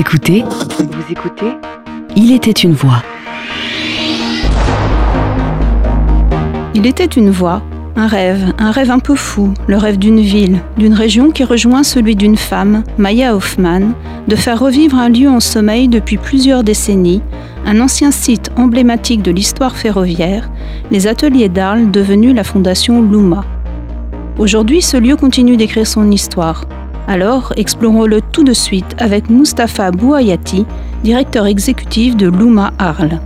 écoutez Vous écoutez Il était une voix. Il était une voix, un rêve, un rêve un peu fou, le rêve d'une ville, d'une région qui rejoint celui d'une femme, Maya Hoffman, de faire revivre un lieu en sommeil depuis plusieurs décennies, un ancien site emblématique de l'histoire ferroviaire, les ateliers d'Arles devenus la fondation Luma. Aujourd'hui, ce lieu continue d'écrire son histoire. Alors, explorons-le tout de suite avec Mustapha Bouayati, directeur exécutif de Luma Arles.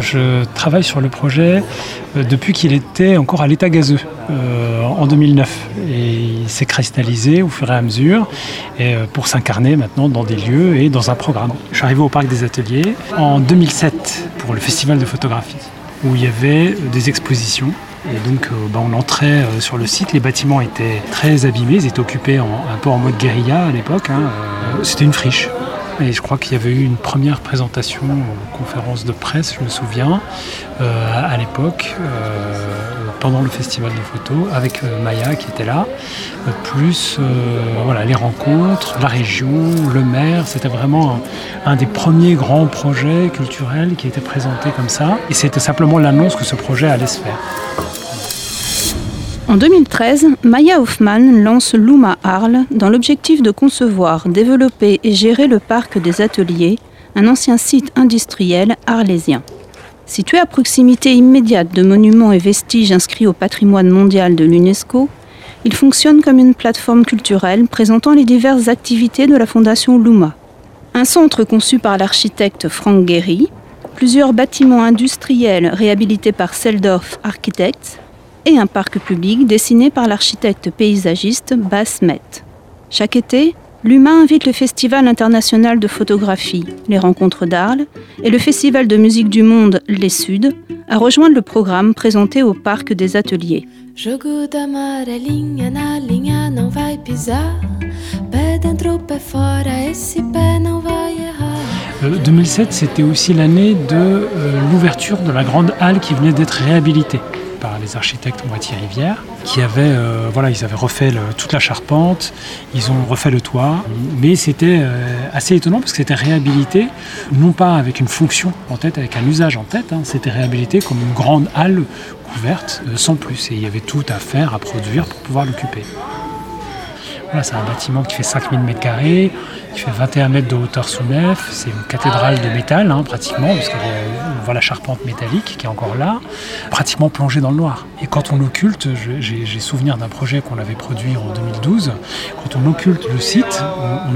Je travaille sur le projet euh, depuis qu'il était encore à l'état gazeux euh, en 2009. Et il s'est cristallisé au fur et à mesure et, euh, pour s'incarner maintenant dans des lieux et dans un programme. Je suis arrivé au Parc des Ateliers en 2007 pour le festival de photographie où il y avait des expositions et donc bah, on entrait sur le site, les bâtiments étaient très abîmés, ils étaient occupés en, un peu en mode guérilla à l'époque. hein. C'était une friche. Et je crois qu'il y avait eu une première présentation aux conférences de presse, je me souviens, euh, à l'époque, euh, pendant le festival de photos, avec euh, Maya qui était là, plus voilà, les rencontres, la région, le maire. C'était vraiment un, un des premiers grands projets culturels qui était présenté comme ça. Et c'était simplement l'annonce que ce projet allait se faire. En 2013, Maya Hoffman lance Luma Arles dans l'objectif de concevoir, développer et gérer le parc des ateliers, un ancien site industriel arlésien. Situé à proximité immédiate de monuments et vestiges inscrits au patrimoine mondial de l'UNESCO, il fonctionne comme une plateforme culturelle présentant les diverses activités de la Fondation Luma. Un centre conçu par l'architecte Frank Gehry, plusieurs bâtiments industriels réhabilités par Seldorf Architects, et un parc public dessiné par l'architecte paysagiste Bas Met. Chaque été, l'UMA invite le Festival international de photographie, les rencontres d'Arles, et le Festival de musique du monde Les Suds à rejoindre le programme présenté au Parc des Ateliers. Jogo d'amarelinha na linha não vai pisar. Pé dentro, pé fora, esse pé não vai errar. Euh, 2007, c'était aussi l'année de euh, l'ouverture de la grande halle qui venait d'être réhabilitée par les architectes Moitié Rivière, qui avaient, euh, voilà, ils avaient refait toute la charpente, ils ont refait le toit, mais c'était euh, assez étonnant parce que c'était réhabilité, non pas avec une fonction en tête, avec un usage en tête, hein, c'était réhabilité comme une grande halle couverte, euh, sans plus, et il y avait tout à faire, à produire pour pouvoir l'occuper. Voilà, c'est un bâtiment qui fait 5000 m2, qui fait 21 mètres de hauteur sous nef. C'est une cathédrale de métal, hein, pratiquement, voit la charpente métallique qui est encore là, pratiquement plongée dans le noir. Et quand on occulte, j'ai souvenir d'un projet qu'on avait produit en 2012, quand on occulte le site,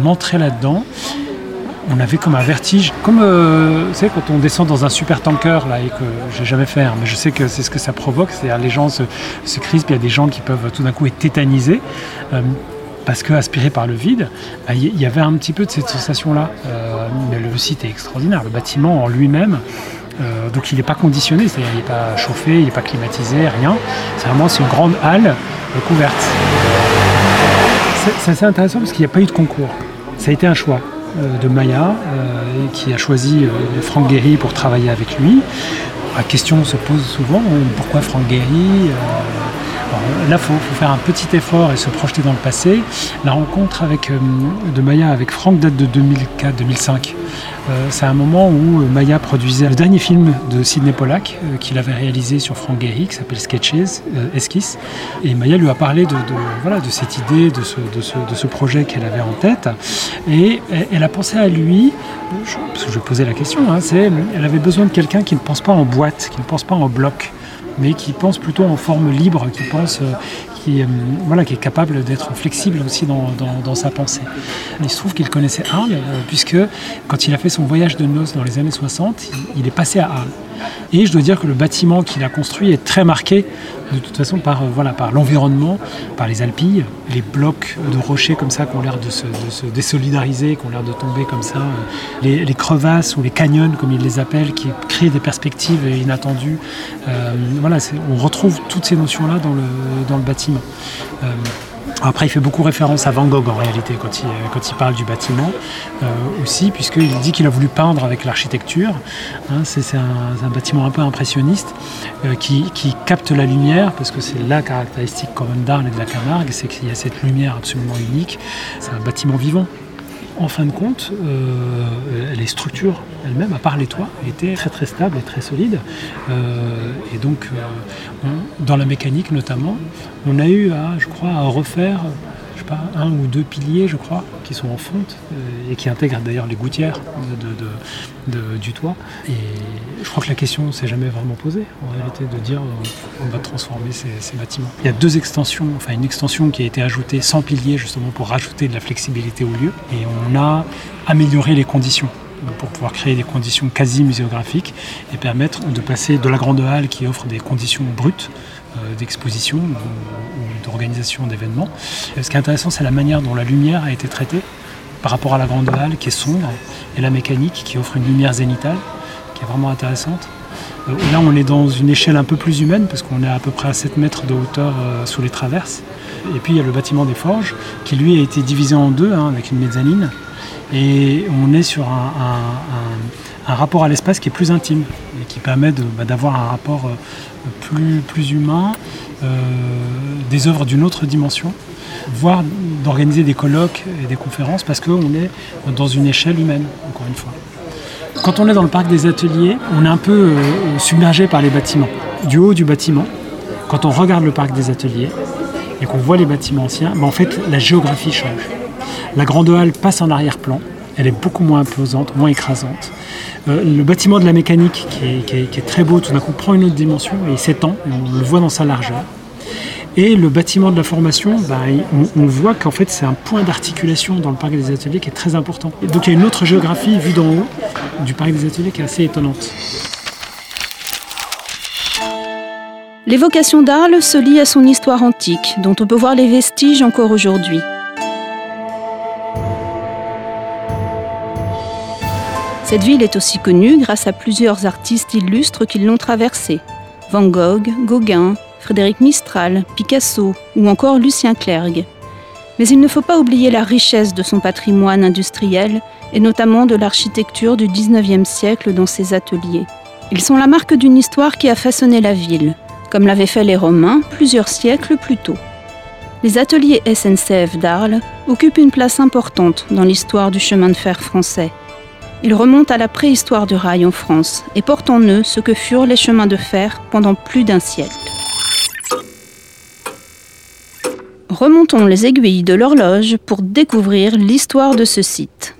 on, entrait là-dedans. On avait comme un vertige, comme euh, vous quand on descend dans un super tanker là et que j'ai jamais fait, mais je sais que c'est ce que ça provoque, c'est-à-dire les gens se, se crispent, il y a des gens qui peuvent tout d'un coup être tétanisés. Euh, parce que par le vide, bah, il y- y avait un petit peu de cette sensation-là. Euh, mais le site est extraordinaire, le bâtiment en lui-même, euh, donc il n'est pas conditionné, c'est-à-dire il n'est pas chauffé, il n'est pas climatisé, rien. C'est vraiment une grande halle euh, couverte. C'est- assez intéressant parce qu'il n'y a pas eu de concours. Ça a été un choix euh, de Maya qui a choisi Franck Guéry pour travailler avec lui. La question se pose souvent, euh, pourquoi Franck Guéry Là, il faut, faire un petit effort et se projeter dans le passé. La rencontre avec, euh, de Maya avec Franck date de 2004-2005. Euh, c'est un moment où euh, Maya produisait le dernier film de Sidney Pollack qu'il avait réalisé sur Frank Gehry qui s'appelle Sketches, euh, Esquisse. Et Maya lui a parlé de, cette idée, de ce, projet qu'elle avait en tête. Et elle, a pensé à lui, parce que je posais la question, hein, c'est, elle avait besoin de quelqu'un qui ne pense pas en boîte, qui ne pense pas en bloc mais qui pense plutôt en forme libre, qui euh, euh, est capable d'être flexible aussi dans, sa pensée. Il se trouve qu'il connaissait Arles, euh, puisque quand il a fait son voyage de noces dans les années 60, il, il est passé à Arles. Et je dois dire que le bâtiment qu'il a construit est très marqué, de toute façon, par, euh, l'environnement, par les alpilles, les blocs de rochers comme ça qui ont l'air de se, désolidariser, qui ont l'air de tomber comme ça, euh, les, crevasses ou les canyons, comme ils les appellent, qui créent des perspectives inattendues. Euh, voilà, on retrouve toutes ces notions-là dans le, dans le bâtiment. Euh, Après, il fait beaucoup référence à Van Gogh en réalité quand il, quand il parle du bâtiment euh, aussi, puisqu'il dit qu'il a voulu peindre avec l'architecture. Hein, c'est un, bâtiment un peu impressionniste euh, qui, capte la lumière, parce que c'est la caractéristique commune d'Arles et de la Camargue, c'est qu'il y a cette lumière absolument unique. C'est un bâtiment vivant en fin de compte, euh, les structures elles-mêmes, à part les toits, étaient très très stables et très solides. Euh, et donc, euh, dans la mécanique notamment, on a eu à, je crois, à refaire pas, un ou deux piliers, je crois, qui sont en fonte euh, et qui intègrent d'ailleurs les gouttières du toit. Et je crois que la question s'est jamais vraiment posée, en réalité, de dire euh, on va transformer ces, bâtiments. Il y a deux extensions, enfin une extension qui a été ajoutée sans piliers, justement pour rajouter de la flexibilité au lieu. Et on a amélioré les conditions pour pouvoir créer des conditions quasi muséographiques et permettre de passer de la grande halle qui offre des conditions brutes euh, d'exposition ou, d'organisation d'événements. Ce qui est intéressant, c'est la manière dont la lumière a été traitée par rapport à la grande halle qui est sombre et la mécanique qui offre une lumière zénitale qui est vraiment intéressante. Euh, là, on est dans une échelle un peu plus humaine parce qu'on est à peu près à 7 mètres de hauteur euh, sous les traverses. Et puis il y a le bâtiment des forges qui lui a été divisé en deux hein, avec une mezzanine. Et on est sur un, rapport à l'espace qui est plus intime et qui permet bah, d'avoir un rapport plus, plus humain, euh, des œuvres d'une autre dimension, voire d'organiser des colloques et des conférences parce qu'on est dans une échelle humaine, encore une fois. Quand on est dans le parc des ateliers, on est un peu euh, submergé par les bâtiments. Du haut du bâtiment, quand on regarde le parc des ateliers et qu'on voit les bâtiments anciens, ben en fait la géographie change. La grande halle passe en arrière-plan, elle est beaucoup moins imposante, moins écrasante. Euh, le bâtiment de la mécanique, qui est, très beau, tout d'un coup prend une autre dimension et il s'étend, on le voit dans sa largeur. Et le bâtiment de la formation, bah, on, voit qu'en fait c'est un point d'articulation dans le parc des ateliers qui est très important. donc il y a une autre géographie vue d'en haut du parc des ateliers qui est assez étonnante. L'évocation d'Arles se lie à son histoire antique, dont on peut voir les vestiges encore aujourd'hui. Cette ville est aussi connue grâce à plusieurs artistes illustres qui l'ont traversée. Van Gogh, Gauguin, Frédéric Mistral, Picasso ou encore Lucien Clergue. Mais il ne faut pas oublier la richesse de son patrimoine industriel et notamment de l'architecture du 19e siècle dans ses ateliers. Ils sont la marque d'une histoire qui a façonné la ville, comme l'avaient fait les Romains plusieurs siècles plus tôt. Les ateliers SNCF d'Arles occupent une place importante dans l'histoire du chemin de fer français. Ils remontent à la préhistoire du rail en France et portent en eux ce que furent les chemins de fer pendant plus d'un siècle. Remontons les aiguilles de l'horloge pour découvrir l'histoire de ce site.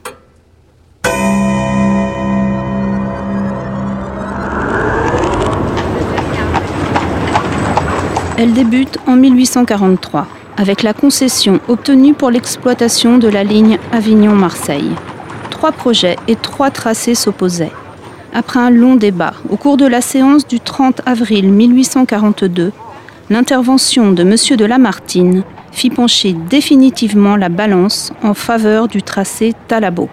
Elle débute en 1843 avec la concession obtenue pour l'exploitation de la ligne Avignon-Marseille trois projets et trois tracés s'opposaient. Après un long débat, au cours de la séance du 30 avril 1842, l'intervention de M. de Lamartine fit pencher définitivement la balance en faveur du tracé Talabot.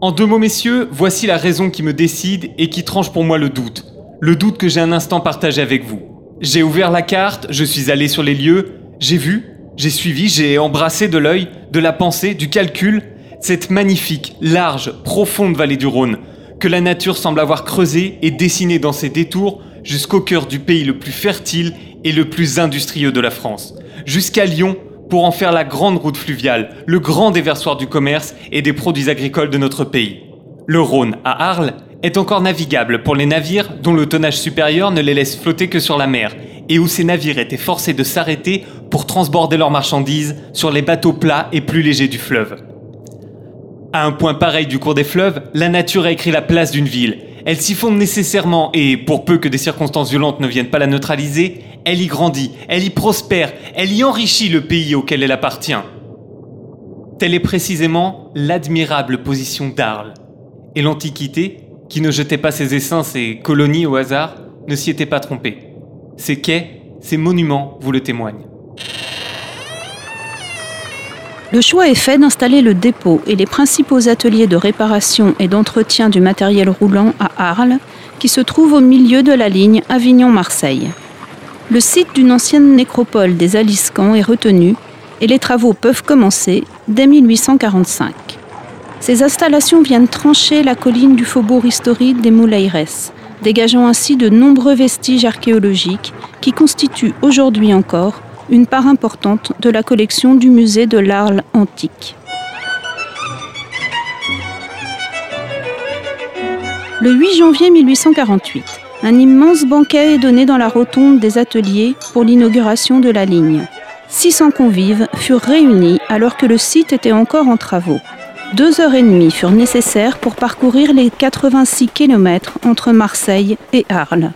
En deux mots, messieurs, voici la raison qui me décide et qui tranche pour moi le doute. Le doute que j'ai un instant partagé avec vous. J'ai ouvert la carte, je suis allé sur les lieux, j'ai vu, j'ai suivi, j'ai embrassé de l'œil, de la pensée, du calcul, cette magnifique, large, profonde vallée du Rhône, que la nature semble avoir creusée et dessinée dans ses détours jusqu'au cœur du pays le plus fertile et le plus industrieux de la France, jusqu'à Lyon pour en faire la grande route fluviale, le grand déversoir du commerce et des produits agricoles de notre pays. Le Rhône, à Arles, est encore navigable pour les navires dont le tonnage supérieur ne les laisse flotter que sur la mer et où ces navires étaient forcés de s'arrêter pour transborder leurs marchandises sur les bateaux plats et plus légers du fleuve. À un point pareil du cours des fleuves, la nature a écrit la place d'une ville. Elle s'y fonde nécessairement et, pour peu que des circonstances violentes ne viennent pas la neutraliser, elle y grandit, elle y prospère, elle y enrichit le pays auquel elle appartient. Telle est précisément l'admirable position d'Arles. Et l'Antiquité, qui ne jetait pas ses essaims, ses colonies au hasard, ne s'y était pas trompée. Ces quais, ces monuments vous le témoignent. Le choix est fait d'installer le dépôt et les principaux ateliers de réparation et d'entretien du matériel roulant à Arles, qui se trouve au milieu de la ligne Avignon-Marseille. le site d'une ancienne nécropole des Aliscans est retenu et les travaux peuvent commencer dès 1845. Ces installations viennent trancher la colline du faubourg historique des Mouleires, dégageant ainsi de nombreux vestiges archéologiques qui constituent aujourd'hui encore une part importante de la collection du musée de l'Arles antique. Le 8 janvier 1848, un immense banquet est donné dans la rotonde des ateliers pour l'inauguration de la ligne. 600 convives furent réunis alors que le site était encore en travaux. Deux heures et demie furent nécessaires pour parcourir les 86 km entre Marseille et Arles.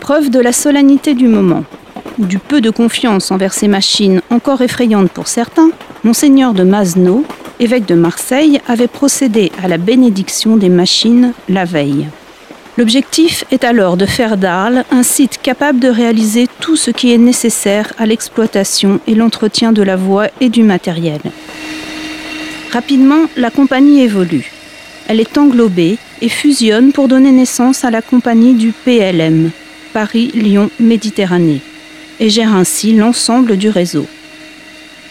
Preuve de la solennité du moment, ou du peu de confiance envers ces machines encore effrayantes pour certains, Monseigneur de Masneau, évêque de Marseille, avait procédé à la bénédiction des machines la veille. L'objectif est alors de faire d'Arles un site capable de réaliser tout ce qui est nécessaire à l'exploitation et l'entretien de la voie et du matériel. Rapidement, la compagnie évolue. Elle est englobée et fusionne pour donner naissance à la compagnie du PLM, Paris-Lyon-Méditerranée, et gère ainsi l'ensemble du réseau.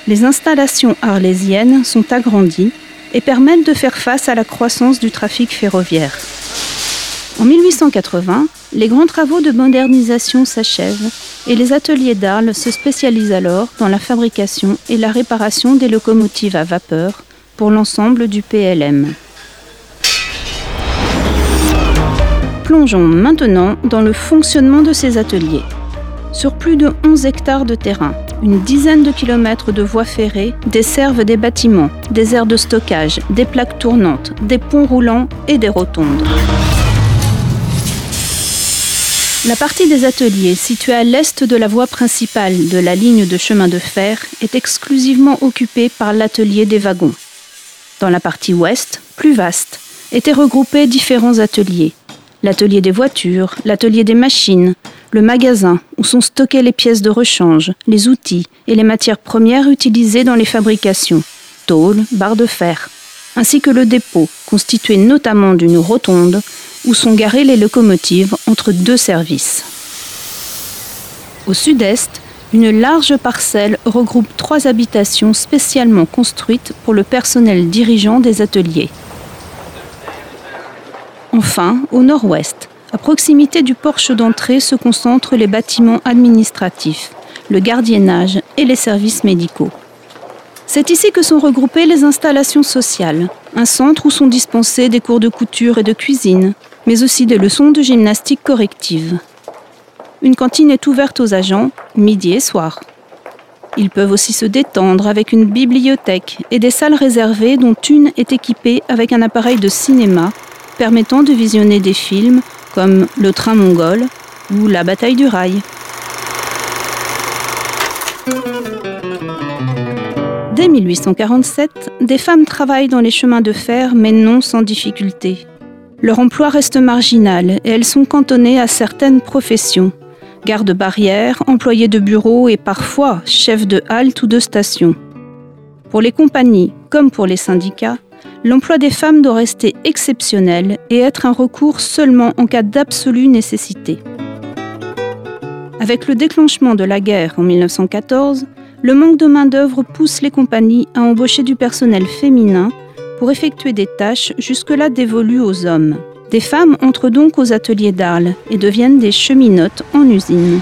Les installations arlésiennes sont agrandies et permettent de faire face à la croissance du trafic ferroviaire. En 1880, les grands travaux de modernisation s'achèvent et les ateliers d'Arles se spécialisent alors dans la fabrication et la réparation des locomotives à vapeur pour l'ensemble du PLM. Plongeons maintenant dans le fonctionnement de ces ateliers. Sur plus de 11 hectares de terrain, une dizaine de kilomètres de voies ferrées desservent des bâtiments, des aires de stockage, des plaques tournantes, des ponts roulants et des rotondes. La partie des ateliers située à l'est de la voie principale de la ligne de chemin de fer est exclusivement occupée par l'atelier des wagons. Dans la partie ouest, plus vaste, étaient regroupés différents ateliers. L'atelier des voitures, l'atelier des machines, le magasin où sont stockées les pièces de rechange, les outils et les matières premières utilisées dans les fabrications, tôle, barres de fer, ainsi que le dépôt, constitué notamment d'une rotonde où sont garées les locomotives entre deux services. Au sud-est, une large parcelle regroupe trois habitations spécialement construites pour le personnel dirigeant des ateliers. Enfin, au nord-ouest, à proximité du porche d'entrée se concentrent les bâtiments administratifs, le gardiennage et les services médicaux. C'est ici que sont regroupées les installations sociales, un centre où sont dispensés des cours de couture et de cuisine, mais aussi des leçons de gymnastique corrective. Une cantine est ouverte aux agents, midi et soir. Ils peuvent aussi se détendre avec une bibliothèque et des salles réservées dont une est équipée avec un appareil de cinéma permettant de visionner des films comme Le train mongol ou La bataille du rail. Dès 1847, des femmes travaillent dans les chemins de fer, mais non sans difficulté. Leur emploi reste marginal et elles sont cantonnées à certaines professions. Garde-barrière, employés de bureau et parfois chefs de halte ou de station. Pour les compagnies comme pour les syndicats, l'emploi des femmes doit rester exceptionnel et être un recours seulement en cas d'absolue nécessité. Avec le déclenchement de la guerre en 1914, le manque de main-d'œuvre pousse les compagnies à embaucher du personnel féminin pour effectuer des tâches jusque-là dévolues aux hommes. Des femmes entrent donc aux ateliers d'Arles et deviennent des cheminotes en usine.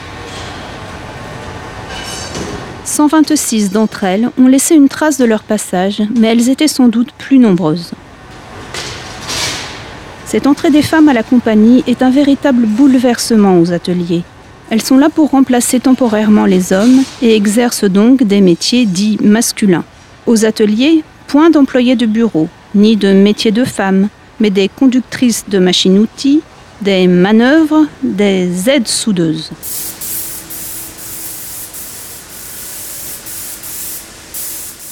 126 d'entre elles ont laissé une trace de leur passage, mais elles étaient sans doute plus nombreuses. Cette entrée des femmes à la compagnie est un véritable bouleversement aux ateliers. Elles sont là pour remplacer temporairement les hommes et exercent donc des métiers dits masculins. Aux ateliers, point d'employés de bureau, ni de métiers de femmes, mais des conductrices de machines-outils, des manœuvres, des aides soudeuses.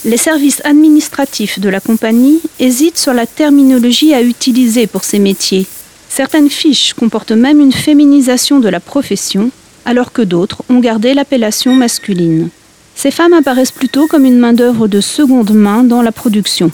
Les services administratifs de la compagnie hésitent sur la terminologie à utiliser pour ces métiers. Certaines fiches comportent même une féminisation de la profession, alors que d'autres ont gardé l'appellation masculine. Ces femmes apparaissent plutôt comme une main-d'œuvre de seconde main dans la production.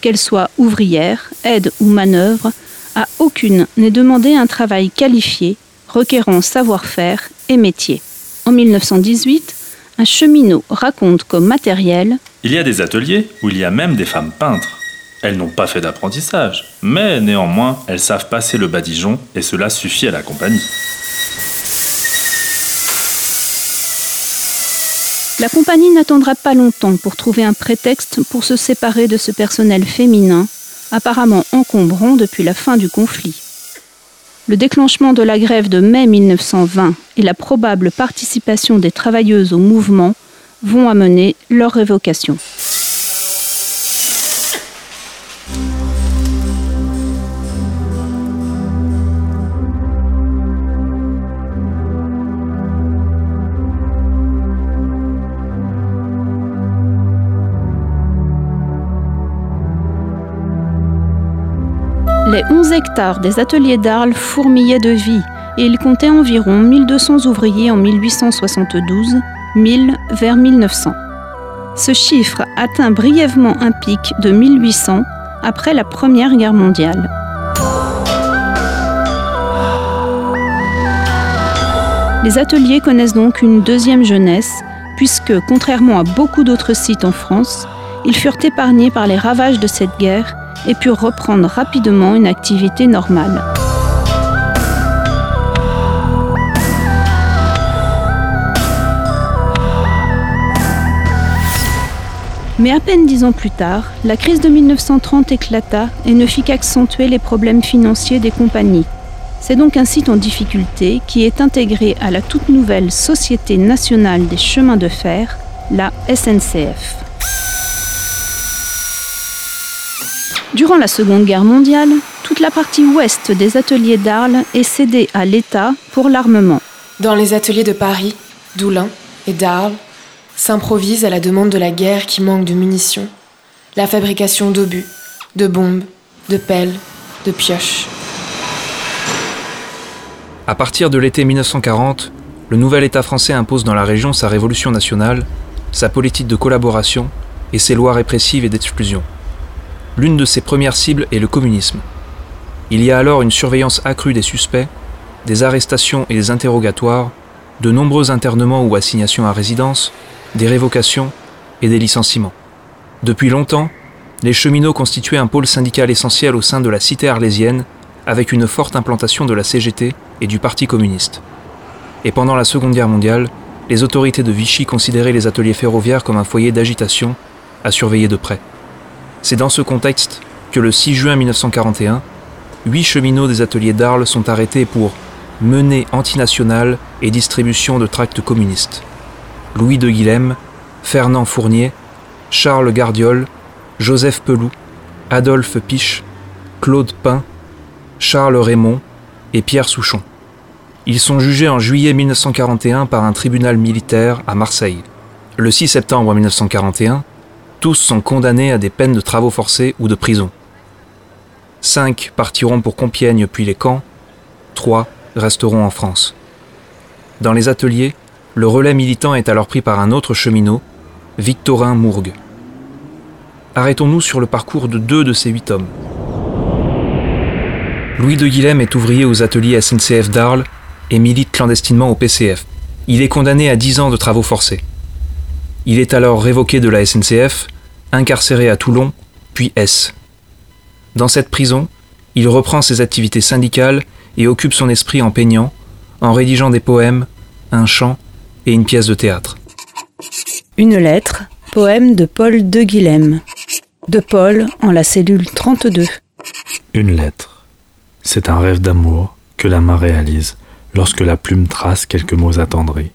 Qu'elles soient ouvrières, aides ou manœuvres, à aucune n'est demandé un travail qualifié, requérant savoir-faire et métier. En 1918, un cheminot raconte comme matériel Il y a des ateliers où il y a même des femmes peintres. Elles n'ont pas fait d'apprentissage, mais néanmoins, elles savent passer le badigeon et cela suffit à la compagnie. La compagnie n'attendra pas longtemps pour trouver un prétexte pour se séparer de ce personnel féminin, apparemment encombrant depuis la fin du conflit. Le déclenchement de la grève de mai 1920 et la probable participation des travailleuses au mouvement vont amener leur révocation. Les 11 hectares des ateliers d'Arles fourmillaient de vie et ils comptaient environ 1200 ouvriers en 1872, 1000 vers 1900. Ce chiffre atteint brièvement un pic de 1800 après la Première Guerre mondiale. Les ateliers connaissent donc une deuxième jeunesse, puisque, contrairement à beaucoup d'autres sites en France, ils furent épargnés par les ravages de cette guerre et purent reprendre rapidement une activité normale. Mais à peine dix ans plus tard, la crise de 1930 éclata et ne fit qu'accentuer les problèmes financiers des compagnies. C'est donc un site en difficulté qui est intégré à la toute nouvelle Société nationale des chemins de fer, la SNCF. Durant la Seconde Guerre mondiale, toute la partie ouest des ateliers d'Arles est cédée à l'État pour l'armement. Dans les ateliers de Paris, d'Oulin et d'Arles, s'improvise à la demande de la guerre qui manque de munitions, la fabrication d'obus, de bombes, de pelles, de pioches. À partir de l'été 1940, le nouvel État français impose dans la région sa révolution nationale, sa politique de collaboration et ses lois répressives et d'exclusion. L'une de ses premières cibles est le communisme. Il y a alors une surveillance accrue des suspects, des arrestations et des interrogatoires, de nombreux internements ou assignations à résidence, des révocations et des licenciements. Depuis longtemps, les cheminots constituaient un pôle syndical essentiel au sein de la cité arlésienne, avec une forte implantation de la CGT et du Parti communiste. Et pendant la Seconde Guerre mondiale, les autorités de Vichy considéraient les ateliers ferroviaires comme un foyer d'agitation à surveiller de près. C'est dans ce contexte que le 6 juin 1941, huit cheminots des ateliers d'Arles sont arrêtés pour menée antinationale et distribution de tracts communistes. Louis de Guilhem, Fernand Fournier, Charles Gardiol, Joseph Peloux, Adolphe Piche, Claude Pin, Charles Raymond et Pierre Souchon. Ils sont jugés en juillet 1941 par un tribunal militaire à Marseille. Le 6 septembre 1941, tous sont condamnés à des peines de travaux forcés ou de prison. Cinq partiront pour Compiègne puis les camps, trois resteront en France. Dans les ateliers, le relais militant est alors pris par un autre cheminot, Victorin Mourgue. Arrêtons-nous sur le parcours de deux de ces huit hommes. Louis de Guilhem est ouvrier aux ateliers SNCF d'Arles et milite clandestinement au PCF. Il est condamné à 10 ans de travaux forcés. Il est alors révoqué de la SNCF, incarcéré à Toulon, puis S. Dans cette prison, il reprend ses activités syndicales et occupe son esprit en peignant, en rédigeant des poèmes, un chant et une pièce de théâtre. Une lettre, poème de Paul de Guilhem. De Paul en la cellule 32. Une lettre. C'est un rêve d'amour que la main réalise lorsque la plume trace quelques mots attendris.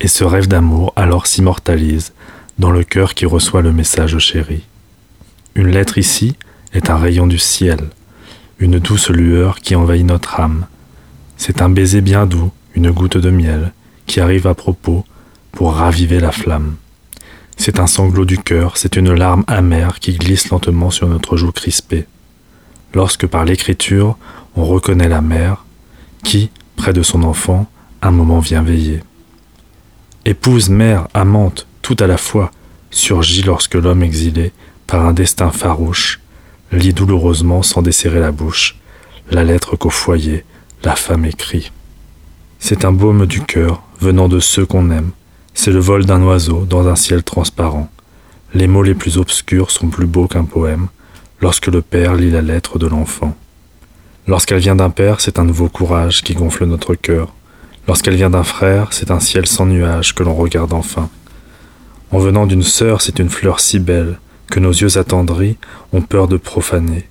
Et ce rêve d'amour alors s'immortalise dans le cœur qui reçoit le message chéri. Une lettre ici est un rayon du ciel, une douce lueur qui envahit notre âme. C'est un baiser bien doux, une goutte de miel, qui arrive à propos pour raviver la flamme. C'est un sanglot du cœur, c'est une larme amère qui glisse lentement sur notre joue crispée. Lorsque par l'écriture on reconnaît la mère, qui, près de son enfant, un moment vient veiller. Épouse, mère, amante, tout à la fois, surgit lorsque l'homme exilé, par un destin farouche, lit douloureusement sans desserrer la bouche, la lettre qu'au foyer, la femme écrit. C'est un baume du cœur, venant de ceux qu'on aime. C'est le vol d'un oiseau dans un ciel transparent. Les mots les plus obscurs sont plus beaux qu'un poème lorsque le père lit la lettre de l'enfant. Lorsqu'elle vient d'un père, c'est un nouveau courage qui gonfle notre cœur. Lorsqu'elle vient d'un frère, c'est un ciel sans nuages que l'on regarde enfin. En venant d'une sœur, c'est une fleur si belle que nos yeux attendris ont peur de profaner.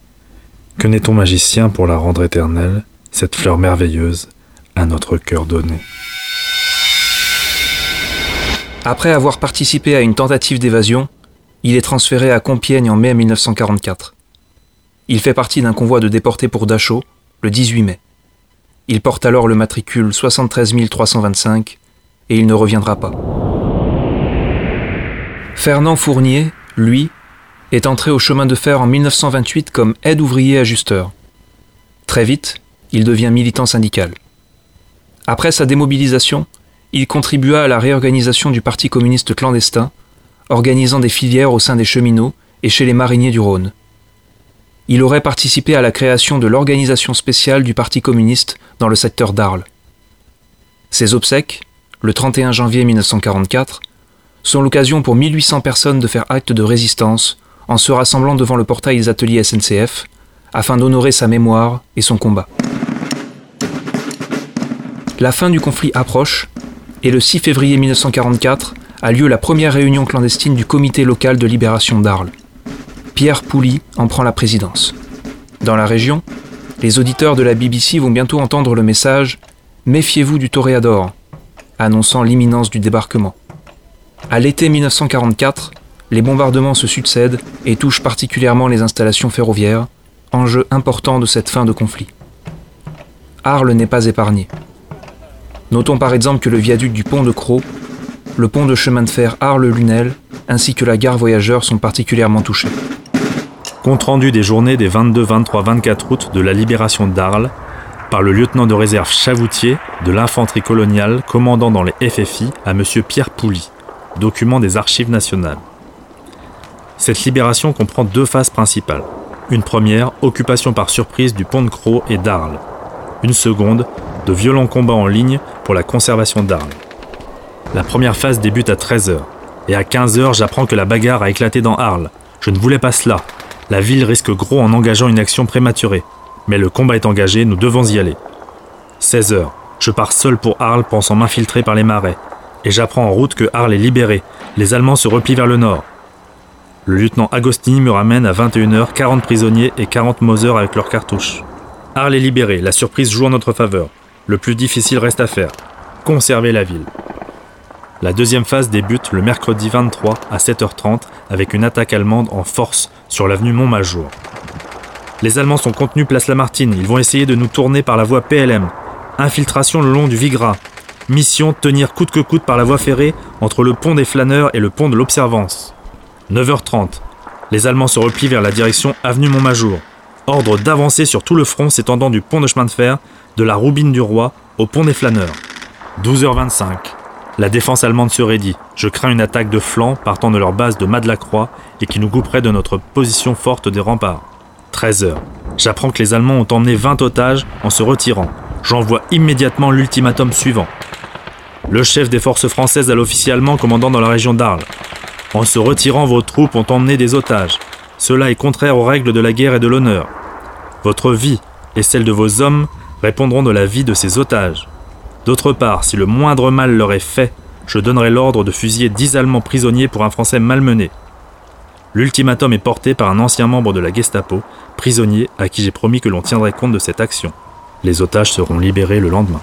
Que n'est-on magicien pour la rendre éternelle, cette fleur merveilleuse, à notre cœur donné? Après avoir participé à une tentative d'évasion, il est transféré à Compiègne en mai 1944. Il fait partie d'un convoi de déportés pour Dachau, le 18 mai. Il porte alors le matricule 73 325 et il ne reviendra pas. Fernand Fournier, lui, est entré au chemin de fer en 1928 comme aide ouvrier ajusteur. Très vite, il devient militant syndical. Après sa démobilisation, il contribua à la réorganisation du Parti communiste clandestin, organisant des filières au sein des cheminots et chez les mariniers du Rhône. Il aurait participé à la création de l'organisation spéciale du Parti communiste dans le secteur d'Arles. Ses obsèques, le 31 janvier 1944, sont l'occasion pour 1800 personnes de faire acte de résistance en se rassemblant devant le portail des ateliers SNCF afin d'honorer sa mémoire et son combat. La fin du conflit approche et le 6 février 1944 a lieu la première réunion clandestine du comité local de libération d'Arles. Pierre Pouly en prend la présidence. Dans la région, les auditeurs de la BBC vont bientôt entendre le message Méfiez-vous du toréador, annonçant l'imminence du débarquement. À l'été 1944, les bombardements se succèdent et touchent particulièrement les installations ferroviaires, enjeu important de cette fin de conflit. Arles n'est pas épargné. Notons par exemple que le viaduc du pont de Croix, le pont de chemin de fer Arles-Lunel ainsi que la gare voyageurs sont particulièrement touchés. Compte rendu des journées des 22, 23, 24 août de la libération d'Arles par le lieutenant de réserve Chavoutier de l'infanterie coloniale commandant dans les FFI à M. Pierre Pouly, document des archives nationales. Cette libération comprend deux phases principales. Une première, occupation par surprise du pont de Croix et d'Arles. Une seconde, de violents combats en ligne pour la conservation d'Arles. La première phase débute à 13h, et à 15h j'apprends que la bagarre a éclaté dans Arles. Je ne voulais pas cela. La ville risque gros en engageant une action prématurée. Mais le combat est engagé, nous devons y aller. 16h, je pars seul pour Arles pensant m'infiltrer par les marais. Et j'apprends en route que Arles est libéré. Les Allemands se replient vers le nord. Le lieutenant Agostini me ramène à 21h 40 prisonniers et 40 Moser avec leurs cartouches. Arles est libéré, la surprise joue en notre faveur. Le plus difficile reste à faire. Conserver la ville. La deuxième phase débute le mercredi 23 à 7h30 avec une attaque allemande en force sur l'avenue Montmajour. Les Allemands sont contenus place Lamartine, ils vont essayer de nous tourner par la voie PLM. Infiltration le long du Vigra. Mission tenir coûte que coûte par la voie ferrée entre le pont des Flâneurs et le pont de l'Observance. 9h30. Les Allemands se replient vers la direction avenue Montmajour. Ordre d'avancer sur tout le front s'étendant du pont de chemin de fer, de la Roubine du Roi au pont des Flâneurs. 12h25. La défense allemande se raidit. Je crains une attaque de flanc partant de leur base de Madlacroix et qui nous couperait de notre position forte des remparts. 13 heures. J'apprends que les Allemands ont emmené 20 otages en se retirant. J'envoie immédiatement l'ultimatum suivant. Le chef des forces françaises à l'officier allemand commandant dans la région d'Arles. En se retirant, vos troupes ont emmené des otages. Cela est contraire aux règles de la guerre et de l'honneur. Votre vie et celle de vos hommes répondront de la vie de ces otages. D'autre part, si le moindre mal leur est fait, je donnerai l'ordre de fusiller dix Allemands prisonniers pour un Français malmené. L'ultimatum est porté par un ancien membre de la Gestapo, prisonnier à qui j'ai promis que l'on tiendrait compte de cette action. Les otages seront libérés le lendemain.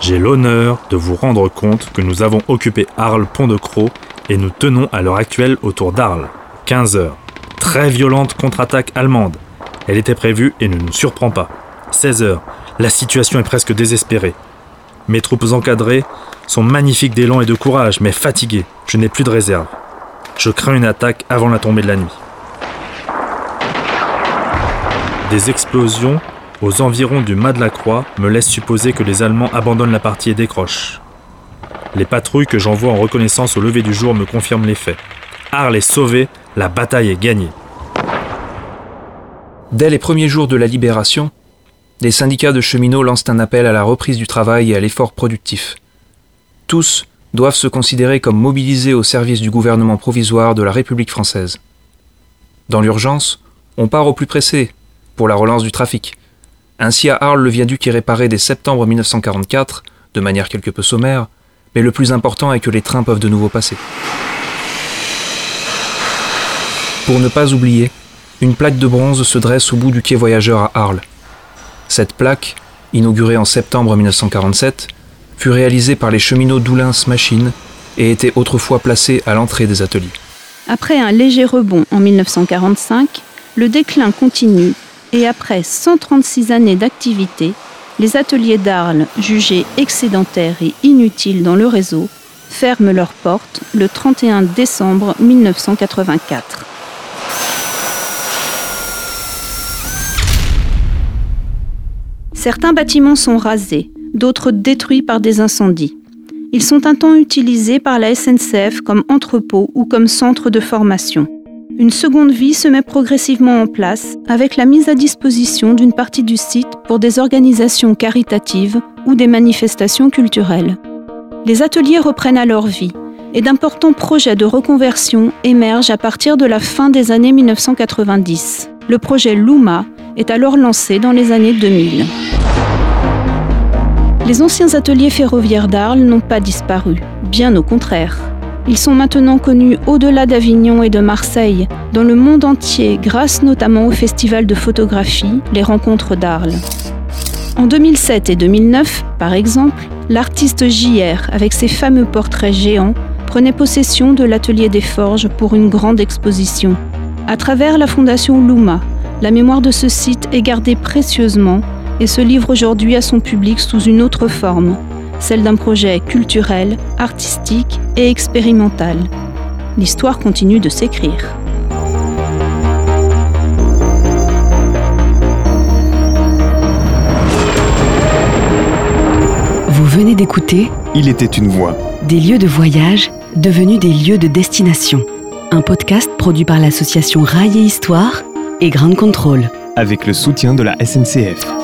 J'ai l'honneur de vous rendre compte que nous avons occupé Arles-Pont de Croix et nous tenons à l'heure actuelle autour d'Arles. 15 heures. Très violente contre-attaque allemande. Elle était prévue et ne nous surprend pas. 16 heures. La situation est presque désespérée. Mes troupes encadrées sont magnifiques d'élan et de courage, mais fatiguées. Je n'ai plus de réserve. Je crains une attaque avant la tombée de la nuit. Des explosions aux environs du mât de la Croix me laissent supposer que les Allemands abandonnent la partie et décrochent. Les patrouilles que j'envoie en reconnaissance au lever du jour me confirment les faits. Arles est sauvé, la bataille est gagnée. Dès les premiers jours de la libération, les syndicats de cheminots lancent un appel à la reprise du travail et à l'effort productif. Tous doivent se considérer comme mobilisés au service du gouvernement provisoire de la République française. Dans l'urgence, on part au plus pressé, pour la relance du trafic. Ainsi à Arles, le viaduc est réparé dès septembre 1944, de manière quelque peu sommaire, mais le plus important est que les trains peuvent de nouveau passer. Pour ne pas oublier, une plaque de bronze se dresse au bout du quai voyageur à Arles. Cette plaque, inaugurée en septembre 1947, fut réalisée par les cheminots d'Oulins Machine et était autrefois placée à l'entrée des ateliers. Après un léger rebond en 1945, le déclin continue et après 136 années d'activité, les ateliers d'Arles, jugés excédentaires et inutiles dans le réseau, ferment leurs portes le 31 décembre 1984. Certains bâtiments sont rasés, d'autres détruits par des incendies. Ils sont un temps utilisés par la SNCF comme entrepôt ou comme centre de formation. Une seconde vie se met progressivement en place avec la mise à disposition d'une partie du site pour des organisations caritatives ou des manifestations culturelles. Les ateliers reprennent alors vie et d'importants projets de reconversion émergent à partir de la fin des années 1990. Le projet Luma est alors lancé dans les années 2000. Les anciens ateliers ferroviaires d'Arles n'ont pas disparu, bien au contraire. Ils sont maintenant connus au-delà d'Avignon et de Marseille, dans le monde entier, grâce notamment au festival de photographie Les Rencontres d'Arles. En 2007 et 2009, par exemple, l'artiste JR, avec ses fameux portraits géants, prenait possession de l'atelier des forges pour une grande exposition. À travers la fondation Luma, la mémoire de ce site est gardée précieusement et se livre aujourd'hui à son public sous une autre forme, celle d'un projet culturel, artistique et expérimental. L'histoire continue de s'écrire. Vous venez d'écouter Il était une voix. Des lieux de voyage devenus des lieux de destination. Un podcast produit par l'association Rail et Histoire et Ground Control. Avec le soutien de la SNCF.